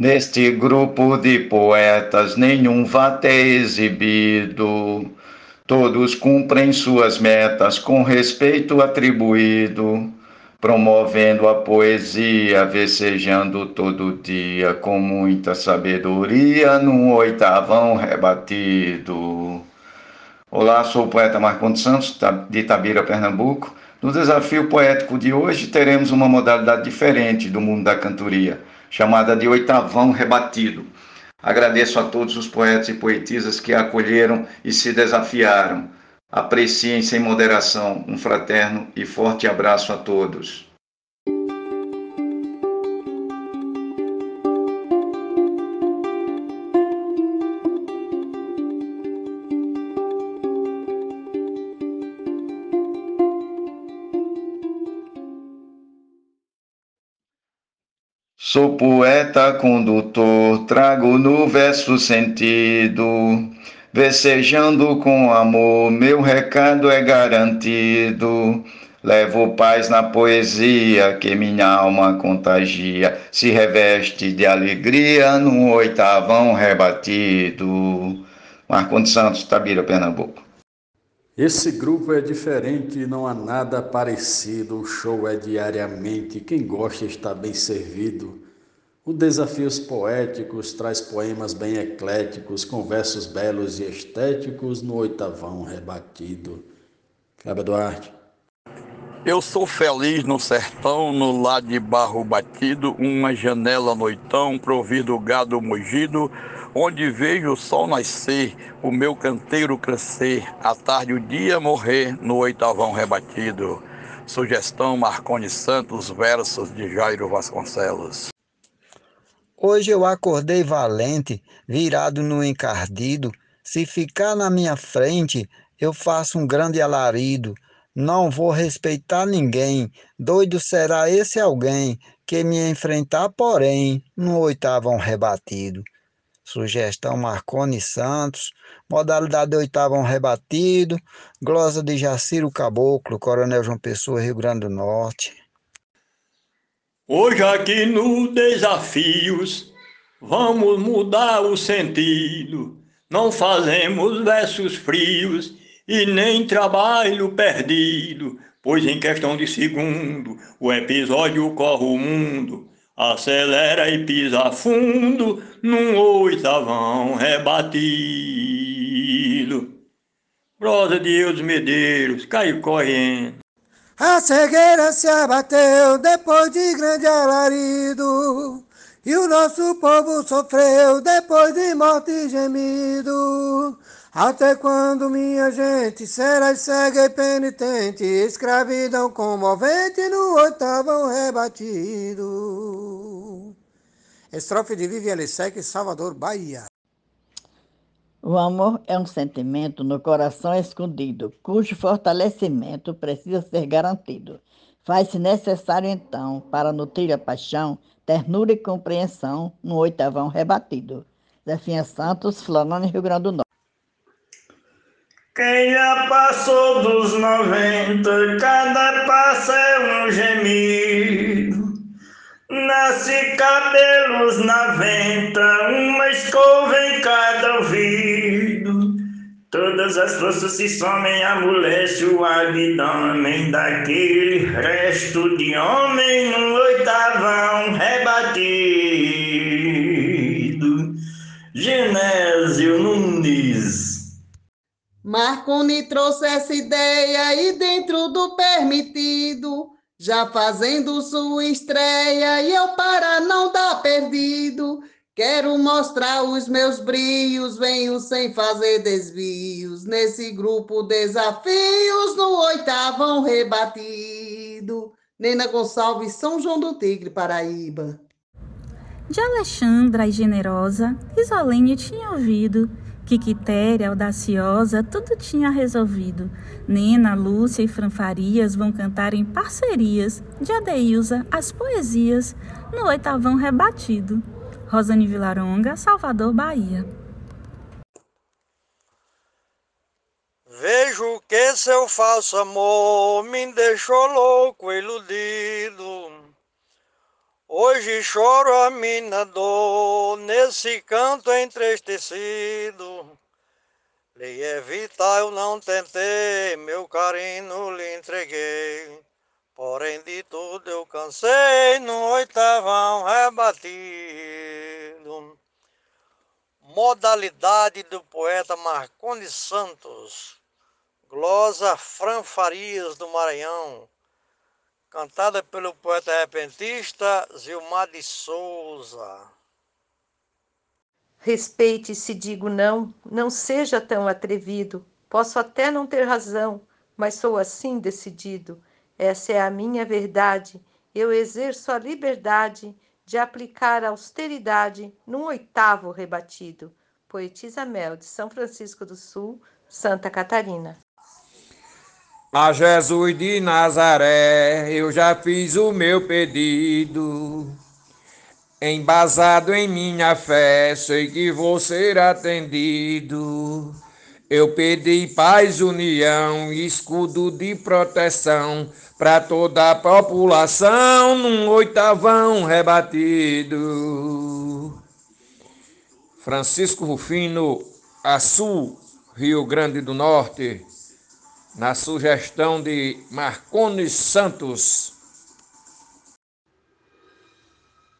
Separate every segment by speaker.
Speaker 1: Neste grupo de poetas, nenhum vate exibido. Todos cumprem suas metas com respeito atribuído, promovendo a poesia, vecejando todo dia com muita sabedoria num oitavão rebatido. Olá, sou o poeta Marcondes Santos, de Itabira, Pernambuco. No desafio poético de hoje, teremos uma modalidade diferente do mundo da cantoria chamada de Oitavão Rebatido. Agradeço a todos os poetas e poetisas que acolheram e se desafiaram. Apreciem sem moderação. Um fraterno e forte abraço a todos. Sou poeta condutor, trago no verso sentido, vecejando com amor, meu recado é garantido. Levo paz na poesia que minha alma contagia, se reveste de alegria num oitavão rebatido. Marcondes Santos, Tabira, Pernambuco.
Speaker 2: Esse grupo é diferente, não há nada parecido. O show é diariamente. Quem gosta está bem servido. O Desafios Poéticos traz poemas bem ecléticos, com versos belos e estéticos no oitavão rebatido. Cláudio Duarte.
Speaker 3: Eu sou feliz no sertão, no lar de barro batido, uma janela noitão, provido gado mugido, onde vejo o sol nascer, o meu canteiro crescer, a tarde o dia morrer no oitavão rebatido. Sugestão Marconi Santos, versos de Jairo Vasconcelos.
Speaker 4: Hoje eu acordei valente, virado no encardido. Se ficar na minha frente, eu faço um grande alarido. Não vou respeitar ninguém. Doido será esse alguém que me enfrentar, porém, no oitavão rebatido. Sugestão Marconi Santos, modalidade oitavo rebatido, glosa de Jaciro Caboclo, Coronel João Pessoa, Rio Grande do Norte.
Speaker 5: Hoje aqui no Desafios, vamos mudar o sentido. Não fazemos versos frios e nem trabalho perdido, pois em questão de segundo o episódio corre o mundo acelera e pisa fundo num oitavão rebatido. Prosa de Eudes Medeiros caiu correndo.
Speaker 6: A cegueira se abateu depois de grande alarido, e o nosso povo sofreu depois de morte e gemido. Até quando, minha gente, será cega e penitente, escravidão comovente no oitavo rebatido. Estrofe de Viviane Sec, Salvador, Bahia.
Speaker 7: O amor é um sentimento no coração escondido, cujo fortalecimento precisa ser garantido. Faz-se necessário, então, para nutrir a paixão, ternura e compreensão no oitavão rebatido. Zefinha Santos, Florânia, Rio Grande do Norte.
Speaker 8: Quem já passou dos 90, cada passo é um gemido. Nasce cabelos na venta, uma escova em cada ouvido. Todas as forças se somem, amolece o abdômen daquele resto de homem no oitavão rebatido. Genésio Nunes
Speaker 9: Marconi trouxe essa ideia e dentro do permitido, já fazendo sua estreia, e eu para não dar perdido, quero mostrar os meus brios, venho sem fazer desvios, nesse grupo desafios, no oitavão rebatido. Nena Gonçalves, São João do Tigre, Paraíba.
Speaker 10: De Alexandra e generosa, Isolene tinha ouvido que Quitéria, audaciosa, tudo tinha resolvido. Nena, Lúcia e Franfarias vão cantar em parcerias de Adeilza as poesias no oitavão rebatido. Rosane Vilaronga, Salvador, Bahia.
Speaker 11: Vejo que seu falso amor me deixou louco, iludido. Hoje choro a minha dor, nesse canto entristecido. Lhe evitar eu não tentei, meu carinho lhe entreguei. Porém de tudo eu cansei, no oitavão rebatido. Modalidade do poeta Marcondes Santos. Glosa Fran Farias do Maranhão. Cantada pelo poeta repentista Zilmar de Souza.
Speaker 12: Respeite se digo não, não seja tão atrevido. Posso até não ter razão, mas sou assim decidido. Essa é a minha verdade. Eu exerço a liberdade de aplicar austeridade num oitavo rebatido. Poetisa Mel, de São Francisco do Sul, Santa Catarina.
Speaker 13: A Jesus de Nazaré, eu já fiz o meu pedido. Embasado em minha fé, sei que vou ser atendido. Eu pedi paz, união, escudo de proteção para toda a população num oitavão rebatido. Francisco Rufino, Açu, Rio Grande do Norte, na sugestão de Marcones Santos.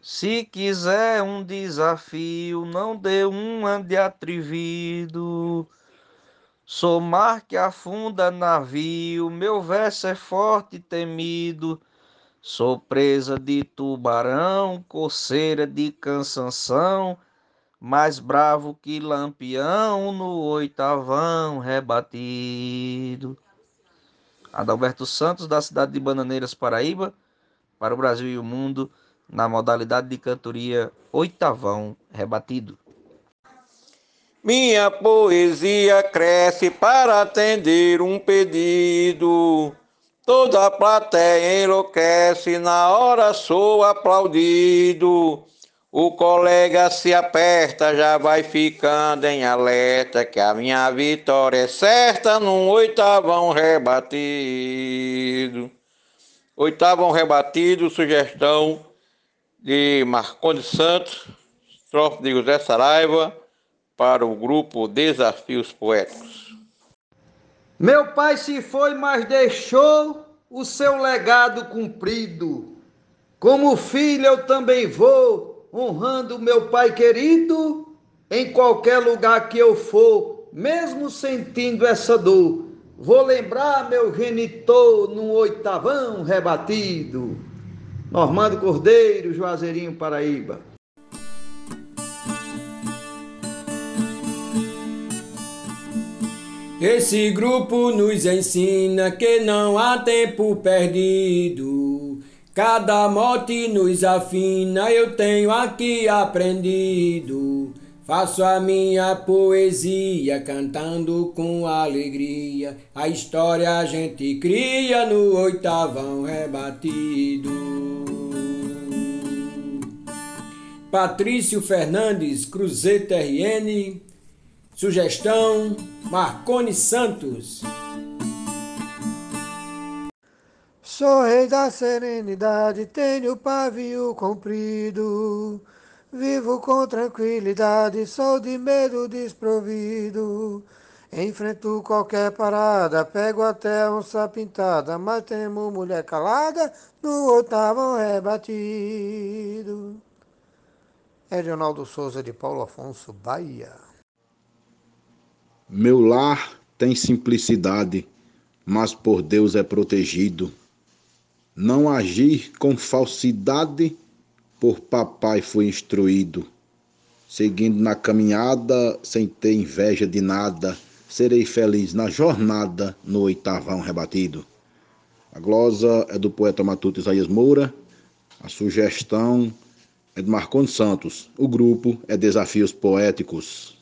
Speaker 8: Se quiser um desafio, não dê uma de atrevido. Sou mar que afunda navio, meu verso é forte e temido. Sou presa de tubarão, coceira de cansanção, mais bravo que lampião no oitavão rebatido. Adalberto Santos, da cidade de Bananeiras, Paraíba, para o Brasil e o mundo, na modalidade de cantoria oitavão rebatido.
Speaker 13: Minha poesia cresce para atender um pedido. Toda a plateia enlouquece, na hora sou aplaudido. O colega se aperta, já vai ficando em alerta, que a minha vitória é certa num oitavão rebatido. Oitavão rebatido, sugestão de Marcondes Santos, estrofe de José Saraiva para o grupo Desafios Poéticos.
Speaker 14: Meu pai se foi, mas deixou o seu legado cumprido. Como filho, eu também vou, honrando meu pai querido, em qualquer lugar que eu for, mesmo sentindo essa dor. Vou lembrar meu genitor num oitavão rebatido. Normando Cordeiro, Juazeirinho, Paraíba.
Speaker 15: Esse grupo nos ensina que não há tempo perdido. Cada mote nos afina, eu tenho aqui aprendido. Faço a minha poesia cantando com alegria. A história a gente cria no oitavão rebatido. Patrício Fernandes, Cruzeiro RN, Sugestão: Marcone Santos.
Speaker 6: Sou rei da serenidade, tenho pavio comprido. Vivo com tranquilidade, sou de medo desprovido. Enfrento qualquer parada, pego até onça pintada, mas temo mulher calada no oitavo rebatido. É Leonardo Souza de Paulo Afonso, Bahia.
Speaker 2: Meu lar tem simplicidade, mas por Deus é protegido. Não agir com falsidade, por papai fui instruído. Seguindo na caminhada, sem ter inveja de nada, serei feliz na jornada no oitavão rebatido. A glosa é do poeta matuto Isaías Moura, a sugestão é de Marcondes Santos, o grupo é Desafios Poéticos.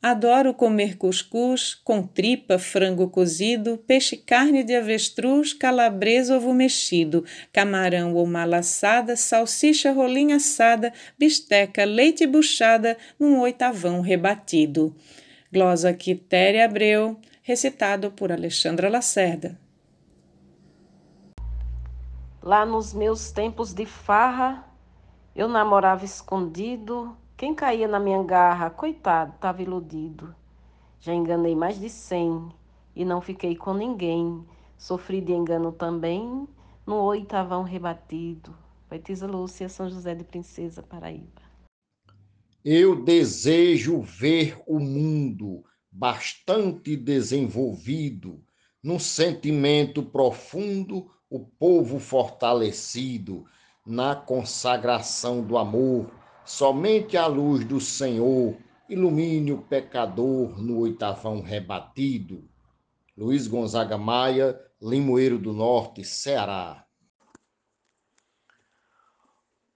Speaker 16: Adoro comer cuscuz com tripa, frango cozido, peixe carne de avestruz, calabresa ovo mexido, camarão ou malassada, salsicha rolinha assada, bisteca, leite buchada num oitavão rebatido. Glosa Quitéria Abreu, recitado por Alexandra Lacerda.
Speaker 17: Lá nos meus tempos de farra, eu namorava escondido. Quem caía na minha garra, coitado, estava iludido. Já enganei mais de cem e não fiquei com ninguém. Sofri de engano também no oitavão rebatido. Poetisa Lúcia, São José de Princesa, Paraíba.
Speaker 18: Eu desejo ver o mundo bastante desenvolvido, num sentimento profundo, o povo fortalecido, na consagração do amor, somente a luz do Senhor ilumine o pecador no oitavão rebatido. Luiz Gonzaga Maia, Limoeiro do Norte, Ceará.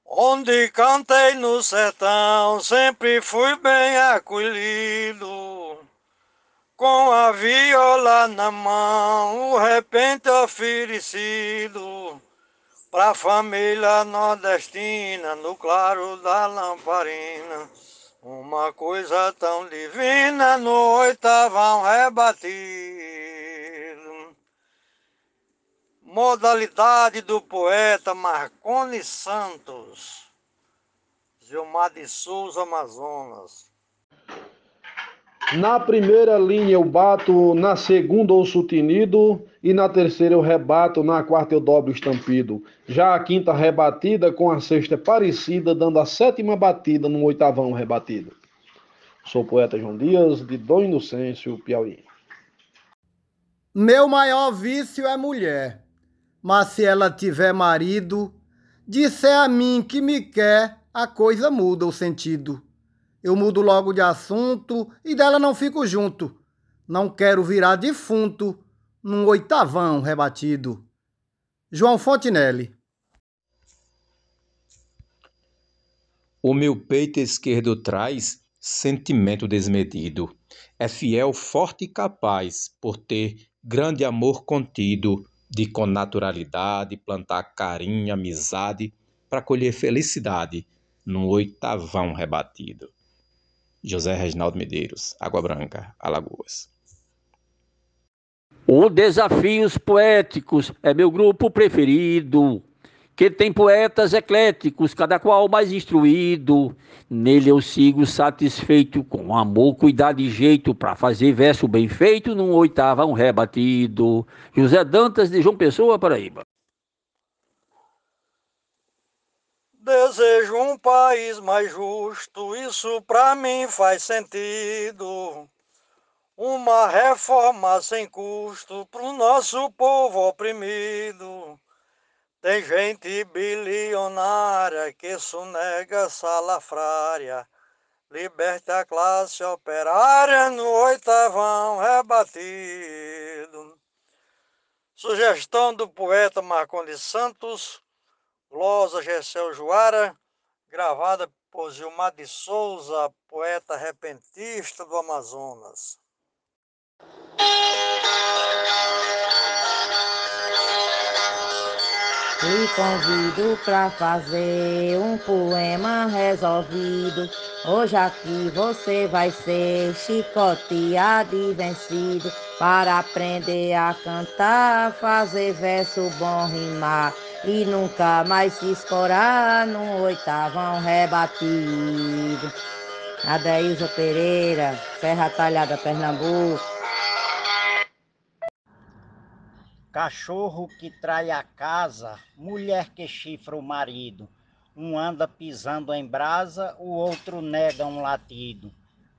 Speaker 11: Onde cantei no sertão, sempre fui bem acolhido. Com a viola na mão, o repente oferecido. Pra família nordestina, no claro da lamparina. Uma coisa tão divina no oitavão rebatido modalidade do poeta Marconi Santos, Gilmar de Souza, Amazonas.
Speaker 19: Na primeira linha eu bato, na segunda o sutinido e na terceira eu rebato, na quarta eu dobro estampido. Já a quinta rebatida com a sexta parecida, dando a sétima batida no oitavão rebatido. Sou o poeta João Dias, de Dom Inocêncio, Piauí.
Speaker 20: Meu maior vício é mulher mas se ela tiver marido, disser a mim que me quer, a coisa muda o sentido. Eu mudo logo de assunto e dela não fico junto. Não quero virar defunto num oitavão rebatido. João Fontinelli.
Speaker 21: O meu peito esquerdo traz sentimento desmedido. É fiel, forte e capaz, por ter grande amor contido de com naturalidade plantar carinho, amizade, para colher felicidade no oitavão rebatido. José Reginaldo Medeiros, Água Branca, Alagoas.
Speaker 22: O Desafios Poéticos é meu grupo preferido que tem poetas ecléticos, cada qual mais instruído. Nele eu sigo satisfeito, com amor, cuidado e jeito, para fazer verso bem feito num oitavão rebatido. José Dantas, de João Pessoa, Paraíba.
Speaker 11: Desejo um país mais justo, isso para mim faz sentido. Uma reforma sem custo pro nosso povo oprimido. Tem gente bilionária que sonega salafrária, liberta a classe operária no oitavão rebatido. Sugestão do poeta Marcondes Santos, glosa Gessel Joara, gravada por Gilmar de Souza, poeta repentista do Amazonas.
Speaker 23: Lhe convido para fazer um poema resolvido. Hoje aqui você vai ser chicoteado e vencido para aprender a cantar, fazer verso bom rimar e nunca mais se escorar num oitavão rebatido. Adaísa Pereira, Serra Talhada, Pernambuco.
Speaker 24: Cachorro que trai a casa, mulher que chifra o marido. Um anda pisando em brasa, o outro nega um latido.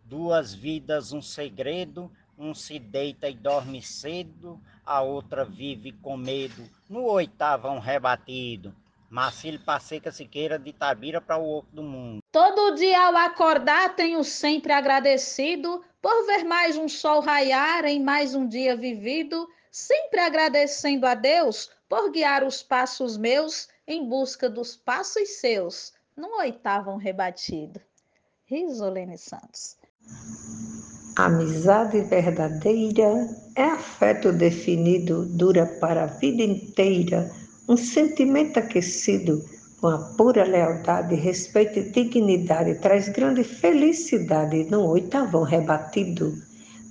Speaker 24: Duas vidas, um segredo, um se deita e dorme cedo, a outra vive com medo. No oitavão rebatido. Marcílio Passeca Siqueira de Tabira para o Oco do Mundo.
Speaker 25: Todo dia ao acordar tenho sempre agradecido por ver mais um sol raiar em mais um dia vivido sempre agradecendo a Deus por guiar os passos meus em busca dos passos seus, no oitavo rebatido. Risolene Santos.
Speaker 26: Amizade verdadeira é afeto definido, dura para a vida inteira, um sentimento aquecido com a pura lealdade, respeito e dignidade, traz grande felicidade no oitavo rebatido.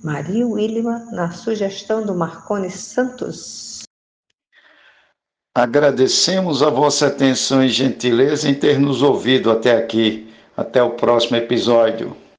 Speaker 26: Maria Wilma, na sugestão do Marcone Santos.
Speaker 1: Agradecemos a vossa atenção e gentileza em ter nos ouvido até aqui. Até o próximo episódio.